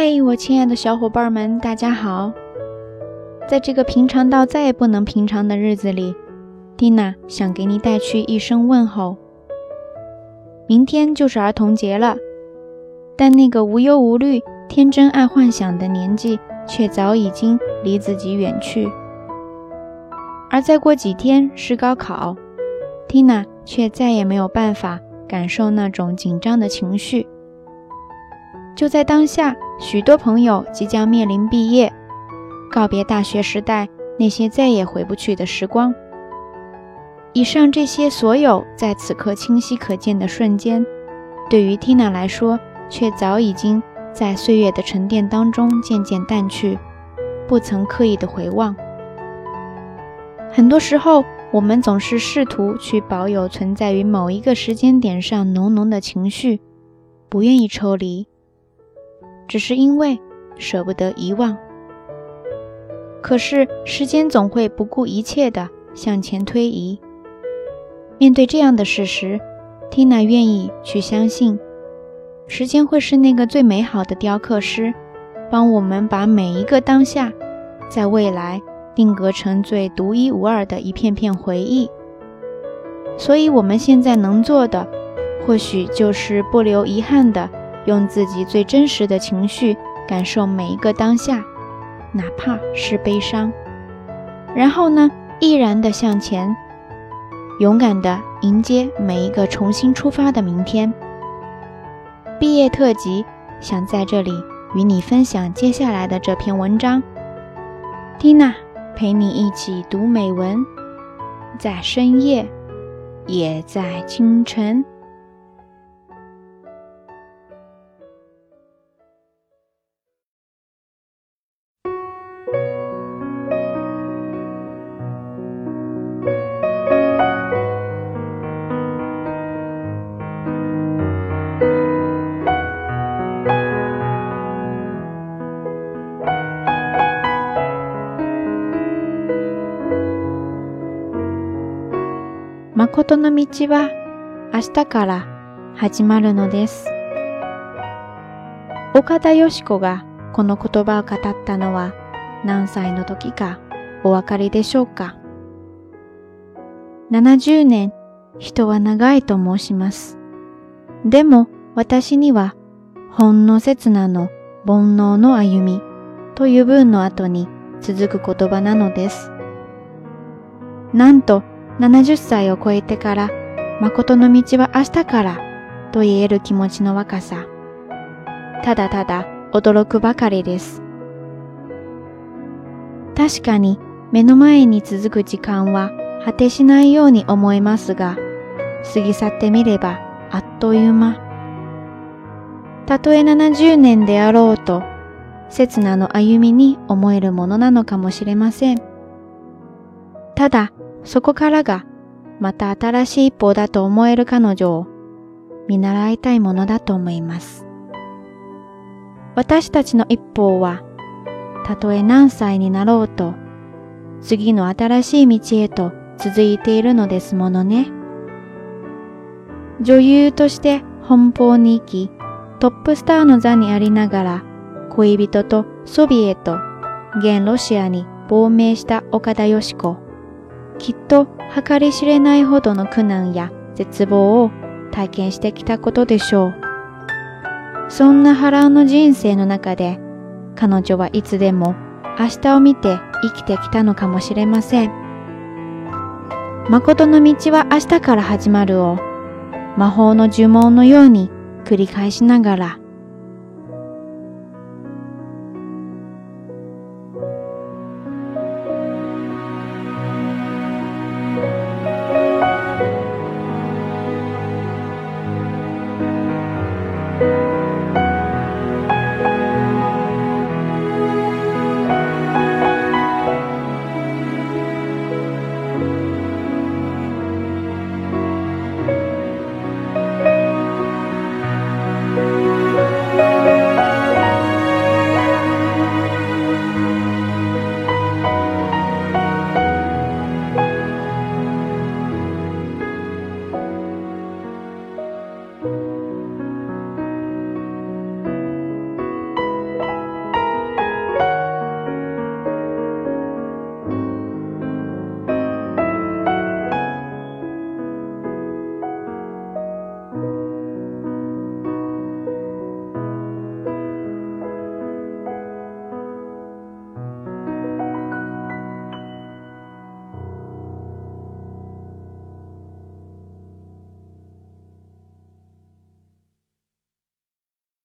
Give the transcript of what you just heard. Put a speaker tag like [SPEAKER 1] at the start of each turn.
[SPEAKER 1] 嗨，我亲爱的小伙伴们，大家好！在这个平常到再也不能平常的日子里，蒂娜想给你带去一声问候。明天就是儿童节了，但那个无忧无虑、天真爱幻想的年纪却早已经离自己远去。而再过几天是高考，蒂娜却再也没有办法感受那种紧张的情绪。就在当下，许多朋友即将面临毕业，告别大学时代那些再也回不去的时光。以上这些所有在此刻清晰可见的瞬间，对于 Tina 来说，却早已经在岁月的沉淀当中渐渐淡去，不曾刻意的回望。很多时候，我们总是试图去保有存在于某一个时间点上浓浓的情绪，不愿意抽离。只是因为舍不得遗忘，可是时间总会不顾一切的向前推移。面对这样的事实缇娜愿意去相信，时间会是那个最美好的雕刻师，帮我们把每一个当下，在未来定格成最独一无二的一片片回忆。所以我们现在能做的，或许就是不留遗憾的。用自己最真实的情绪感受每一个当下，哪怕是悲伤，然后呢，毅然的向前，勇敢的迎接每一个重新出发的明天。毕业特辑想在这里与你分享接下来的这篇文章，蒂娜陪你一起读美文，在深夜，也在清晨。ことの道は明日から始まるのです。岡田よし子がこの言葉を語ったのは何歳の時かお分かりでしょうか ?70 年、人は長いと申します。でも私にはほんの刹那の煩悩の歩みという文の後に続く言葉なのです。なんと70歳を超えてから、誠の道は明日からと言える気持ちの若さ。ただただ驚くばかりです。確かに目の前に続く時間は果てしないように思えますが、過ぎ去ってみればあっという間。たとえ70年であろうと、刹那の歩みに思えるものなのかもしれません。ただ、そこからがまた新しい一歩だと思える彼女を見習いたいものだと思います。私たちの一歩は、たとえ何歳になろうと、次の新しい道へと続いているのですものね。女優として奔放に生き、トップスターの座にありながら、恋人とソビエト、現ロシアに亡命した岡田よし子。きっと計り知れないほどの苦難や絶望を体験してきたことでしょう。そんな波乱の人生の中で、彼女はいつでも明日を見て生きてきたのかもしれません。誠の道は明日から始まるを魔法の呪文のように繰り返しながら